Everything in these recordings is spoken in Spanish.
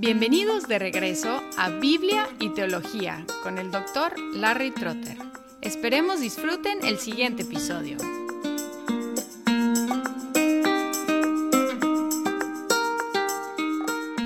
Bienvenidos de regreso a Biblia y Teología con el doctor Larry Trotter. Esperemos disfruten el siguiente episodio.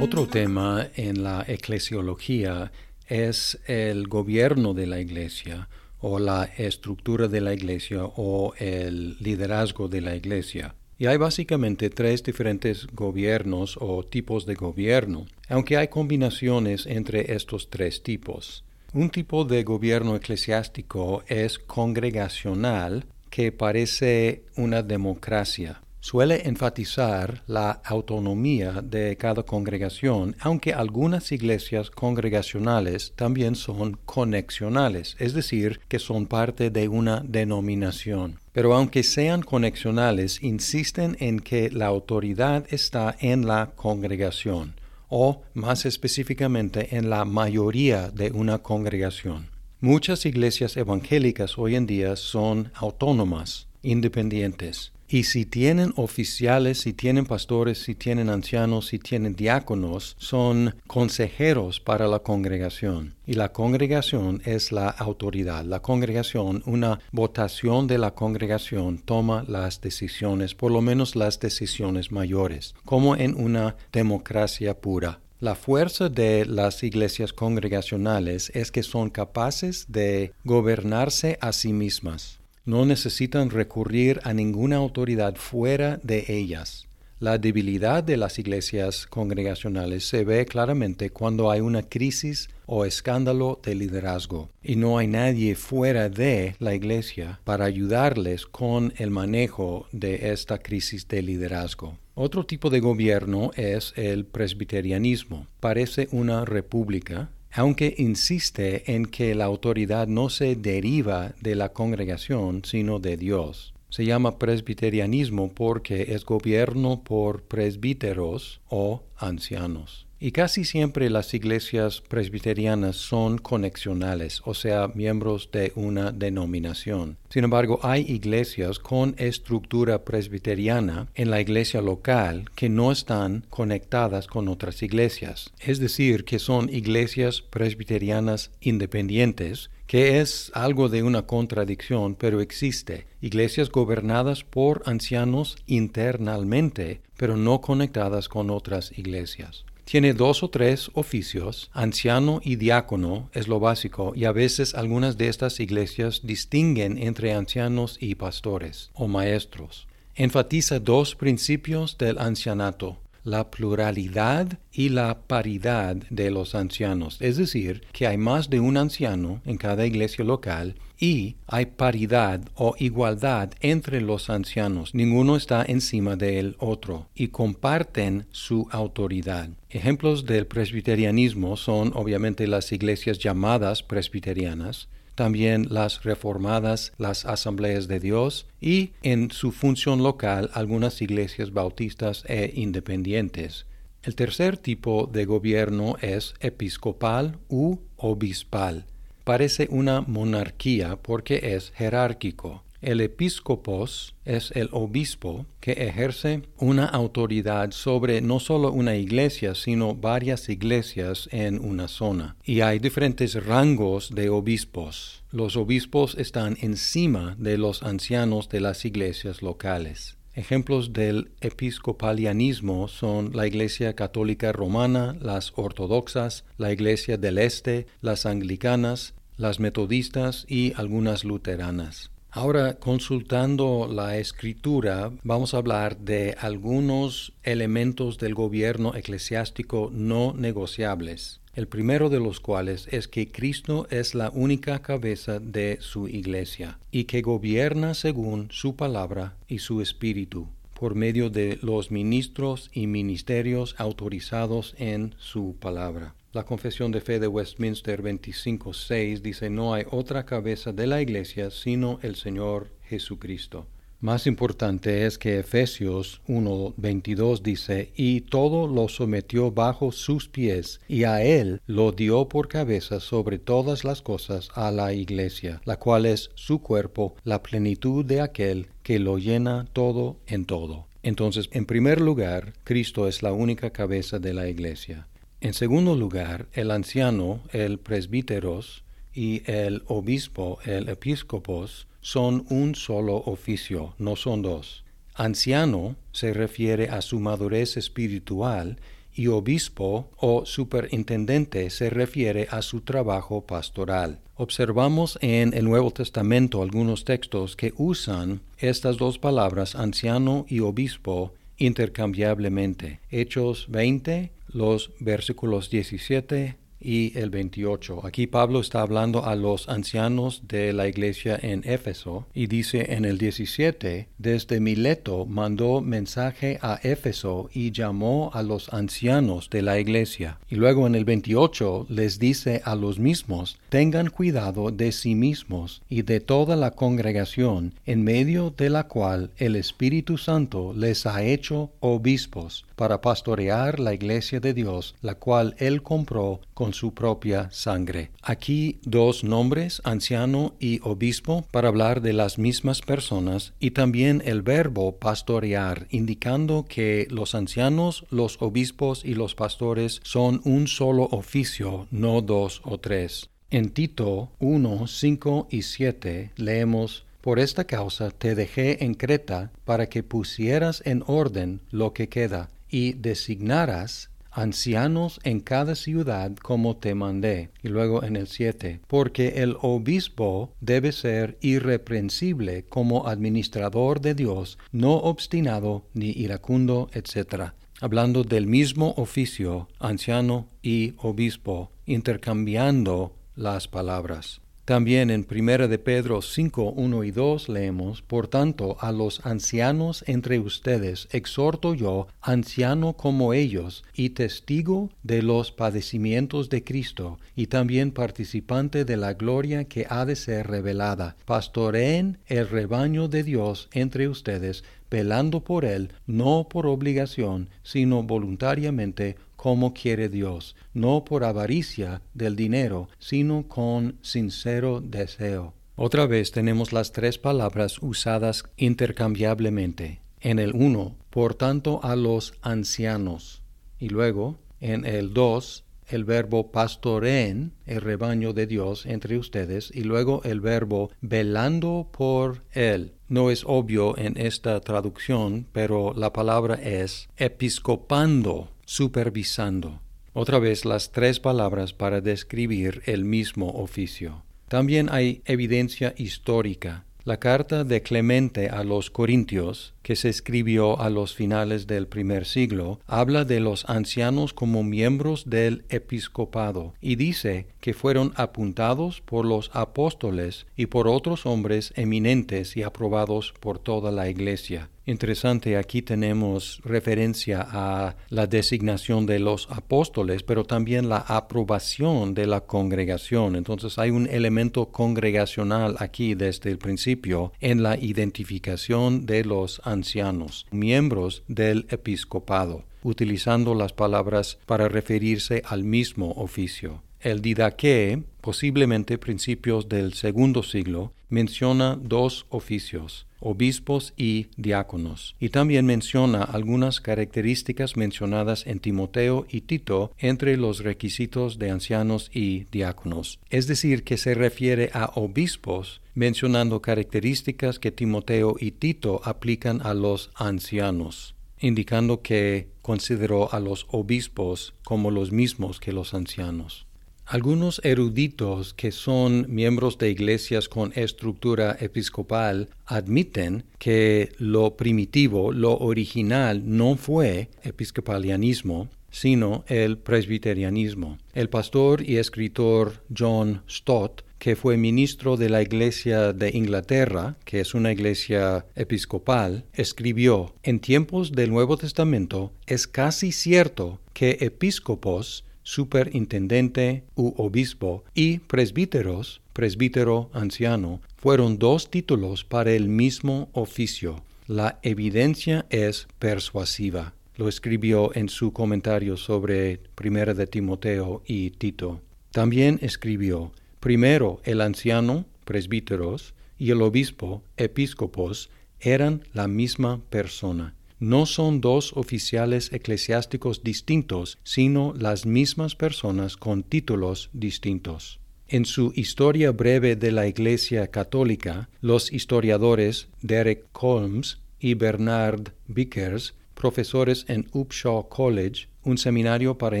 Otro tema en la eclesiología es el gobierno de la iglesia o la estructura de la iglesia o el liderazgo de la iglesia. Y hay básicamente tres diferentes gobiernos o tipos de gobierno, aunque hay combinaciones entre estos tres tipos. Un tipo de gobierno eclesiástico es congregacional, que parece una democracia suele enfatizar la autonomía de cada congregación, aunque algunas iglesias congregacionales también son conexionales, es decir, que son parte de una denominación. Pero aunque sean conexionales, insisten en que la autoridad está en la congregación, o más específicamente en la mayoría de una congregación. Muchas iglesias evangélicas hoy en día son autónomas, independientes, y si tienen oficiales, si tienen pastores, si tienen ancianos, si tienen diáconos, son consejeros para la congregación. Y la congregación es la autoridad. La congregación, una votación de la congregación toma las decisiones, por lo menos las decisiones mayores, como en una democracia pura. La fuerza de las iglesias congregacionales es que son capaces de gobernarse a sí mismas no necesitan recurrir a ninguna autoridad fuera de ellas. La debilidad de las iglesias congregacionales se ve claramente cuando hay una crisis o escándalo de liderazgo y no hay nadie fuera de la iglesia para ayudarles con el manejo de esta crisis de liderazgo. Otro tipo de gobierno es el presbiterianismo. Parece una república aunque insiste en que la autoridad no se deriva de la congregación, sino de Dios. Se llama presbiterianismo porque es gobierno por presbíteros o ancianos. Y casi siempre las iglesias presbiterianas son conexionales, o sea, miembros de una denominación. Sin embargo, hay iglesias con estructura presbiteriana en la iglesia local que no están conectadas con otras iglesias. Es decir, que son iglesias presbiterianas independientes que es algo de una contradicción, pero existe. Iglesias gobernadas por ancianos internamente, pero no conectadas con otras iglesias. Tiene dos o tres oficios, anciano y diácono es lo básico, y a veces algunas de estas iglesias distinguen entre ancianos y pastores o maestros. Enfatiza dos principios del ancianato, la pluralidad y la paridad de los ancianos, es decir, que hay más de un anciano en cada iglesia local y hay paridad o igualdad entre los ancianos. Ninguno está encima del otro y comparten su autoridad. Ejemplos del presbiterianismo son obviamente las iglesias llamadas presbiterianas, también las reformadas, las asambleas de Dios y en su función local algunas iglesias bautistas e independientes. El tercer tipo de gobierno es episcopal u obispal. Parece una monarquía porque es jerárquico. El episcopos es el obispo que ejerce una autoridad sobre no solo una iglesia, sino varias iglesias en una zona. Y hay diferentes rangos de obispos. Los obispos están encima de los ancianos de las iglesias locales. Ejemplos del episcopalianismo son la Iglesia Católica Romana, las ortodoxas, la Iglesia del Este, las anglicanas, las metodistas y algunas luteranas. Ahora, consultando la escritura, vamos a hablar de algunos elementos del gobierno eclesiástico no negociables. El primero de los cuales es que Cristo es la única cabeza de su iglesia y que gobierna según su palabra y su espíritu por medio de los ministros y ministerios autorizados en su palabra. La Confesión de Fe de Westminster 25.6 dice, no hay otra cabeza de la Iglesia sino el Señor Jesucristo. Más importante es que Efesios 1.22 dice, y todo lo sometió bajo sus pies, y a él lo dio por cabeza sobre todas las cosas a la iglesia, la cual es su cuerpo, la plenitud de aquel que lo llena todo en todo. Entonces, en primer lugar, Cristo es la única cabeza de la iglesia. En segundo lugar, el anciano, el presbíteros, y el obispo, el episcopos, son un solo oficio, no son dos. Anciano se refiere a su madurez espiritual y obispo o superintendente se refiere a su trabajo pastoral. Observamos en el Nuevo Testamento algunos textos que usan estas dos palabras, anciano y obispo, intercambiablemente. Hechos 20, los versículos 17 y el 28. Aquí Pablo está hablando a los ancianos de la iglesia en Éfeso y dice en el 17, desde Mileto mandó mensaje a Éfeso y llamó a los ancianos de la iglesia. Y luego en el 28 les dice a los mismos, tengan cuidado de sí mismos y de toda la congregación en medio de la cual el Espíritu Santo les ha hecho obispos para pastorear la iglesia de Dios, la cual él compró con su propia sangre. Aquí dos nombres, anciano y obispo, para hablar de las mismas personas, y también el verbo pastorear, indicando que los ancianos, los obispos y los pastores son un solo oficio, no dos o tres. En Tito 1, 5 y 7 leemos por esta causa te dejé en Creta para que pusieras en orden lo que queda y designaras ancianos en cada ciudad como te mandé. Y luego en el 7, porque el obispo debe ser irreprensible como administrador de Dios, no obstinado ni iracundo, etc. Hablando del mismo oficio, anciano y obispo, intercambiando las palabras. También en 1 de Pedro 5, 1 y 2 leemos, Por tanto, a los ancianos entre ustedes exhorto yo, anciano como ellos, y testigo de los padecimientos de Cristo, y también participante de la gloria que ha de ser revelada. Pastoreen el rebaño de Dios entre ustedes, velando por él, no por obligación, sino voluntariamente, como quiere Dios, no por avaricia del dinero, sino con sincero deseo. Otra vez tenemos las tres palabras usadas intercambiablemente. En el uno, por tanto, a los ancianos. Y luego, en el dos, el verbo pastoreen, el rebaño de Dios entre ustedes, y luego el verbo velando por él. No es obvio en esta traducción, pero la palabra es episcopando supervisando. Otra vez las tres palabras para describir el mismo oficio. También hay evidencia histórica. La carta de Clemente a los Corintios, que se escribió a los finales del primer siglo, habla de los ancianos como miembros del episcopado y dice que fueron apuntados por los apóstoles y por otros hombres eminentes y aprobados por toda la iglesia. Interesante, aquí tenemos referencia a la designación de los apóstoles, pero también la aprobación de la congregación. Entonces hay un elemento congregacional aquí desde el principio en la identificación de los ancianos, miembros del episcopado, utilizando las palabras para referirse al mismo oficio. El Didaqué, posiblemente principios del segundo siglo, menciona dos oficios, obispos y diáconos, y también menciona algunas características mencionadas en Timoteo y Tito entre los requisitos de ancianos y diáconos. Es decir, que se refiere a obispos mencionando características que Timoteo y Tito aplican a los ancianos indicando que consideró a los obispos como los mismos que los ancianos. Algunos eruditos que son miembros de iglesias con estructura episcopal admiten que lo primitivo, lo original, no fue episcopalianismo, sino el presbiterianismo. El pastor y escritor John Stott que fue ministro de la Iglesia de Inglaterra, que es una iglesia episcopal, escribió, En tiempos del Nuevo Testamento es casi cierto que episcopos superintendente u obispo, y presbíteros, presbítero anciano, fueron dos títulos para el mismo oficio. La evidencia es persuasiva. Lo escribió en su comentario sobre Primera de Timoteo y Tito. También escribió, primero el anciano, presbíteros, y el obispo, episcopos, eran la misma persona. No son dos oficiales eclesiásticos distintos, sino las mismas personas con títulos distintos. En su Historia breve de la Iglesia Católica, los historiadores Derek Holmes y Bernard Vickers, profesores en Upshaw College, un seminario para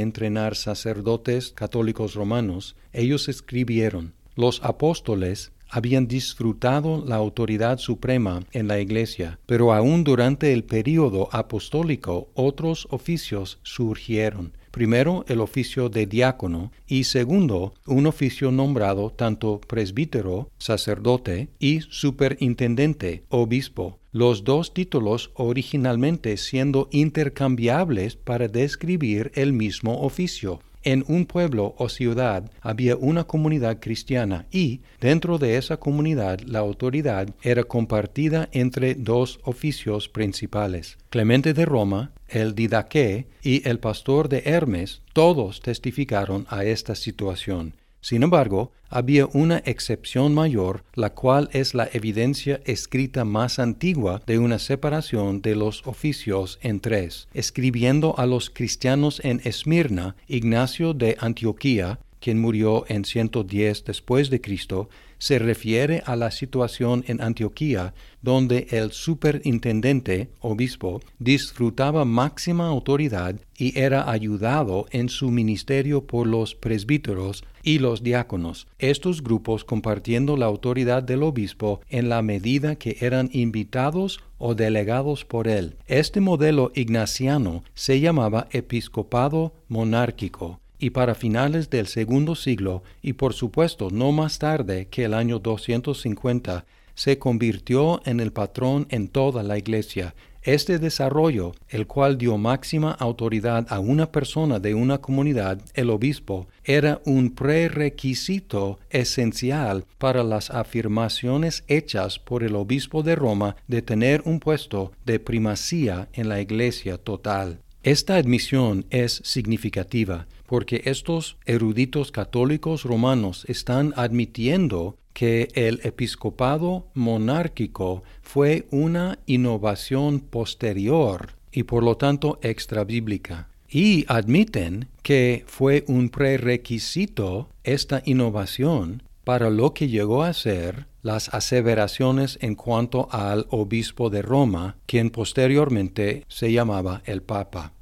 entrenar sacerdotes católicos romanos, ellos escribieron, los apóstoles habían disfrutado la autoridad suprema en la Iglesia, pero aún durante el período apostólico otros oficios surgieron. Primero, el oficio de diácono y segundo, un oficio nombrado tanto presbítero, sacerdote y superintendente, obispo, los dos títulos originalmente siendo intercambiables para describir el mismo oficio. En un pueblo o ciudad había una comunidad cristiana y dentro de esa comunidad la autoridad era compartida entre dos oficios principales. Clemente de Roma, el didaqué y el pastor de Hermes todos testificaron a esta situación. Sin embargo, había una excepción mayor, la cual es la evidencia escrita más antigua de una separación de los oficios en tres. Escribiendo a los cristianos en Esmirna, Ignacio de Antioquía, quien murió en 110 después de Cristo, se refiere a la situación en Antioquía, donde el superintendente, obispo, disfrutaba máxima autoridad y era ayudado en su ministerio por los presbíteros y los diáconos, estos grupos compartiendo la autoridad del obispo en la medida que eran invitados o delegados por él. Este modelo ignaciano se llamaba episcopado monárquico y para finales del segundo siglo, y por supuesto no más tarde que el año 250, se convirtió en el patrón en toda la Iglesia. Este desarrollo, el cual dio máxima autoridad a una persona de una comunidad, el obispo, era un prerequisito esencial para las afirmaciones hechas por el obispo de Roma de tener un puesto de primacía en la Iglesia total. Esta admisión es significativa porque estos eruditos católicos romanos están admitiendo que el episcopado monárquico fue una innovación posterior y por lo tanto extrabíblica. Y admiten que fue un prerequisito esta innovación para lo que llegó a ser las aseveraciones en cuanto al obispo de Roma, quien posteriormente se llamaba el Papa.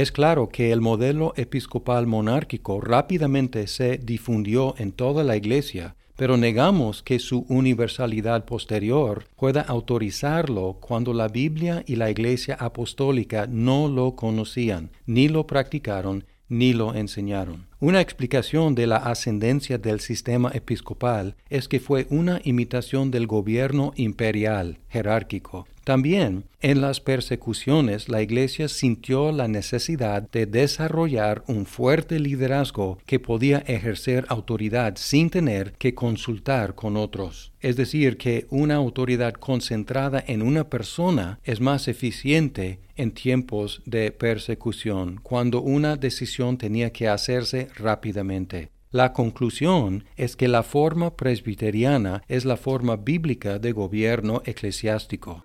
Es claro que el modelo episcopal monárquico rápidamente se difundió en toda la Iglesia, pero negamos que su universalidad posterior pueda autorizarlo cuando la Biblia y la Iglesia apostólica no lo conocían, ni lo practicaron, ni lo enseñaron. Una explicación de la ascendencia del sistema episcopal es que fue una imitación del gobierno imperial jerárquico, también en las persecuciones la Iglesia sintió la necesidad de desarrollar un fuerte liderazgo que podía ejercer autoridad sin tener que consultar con otros. Es decir, que una autoridad concentrada en una persona es más eficiente en tiempos de persecución, cuando una decisión tenía que hacerse rápidamente. La conclusión es que la forma presbiteriana es la forma bíblica de gobierno eclesiástico.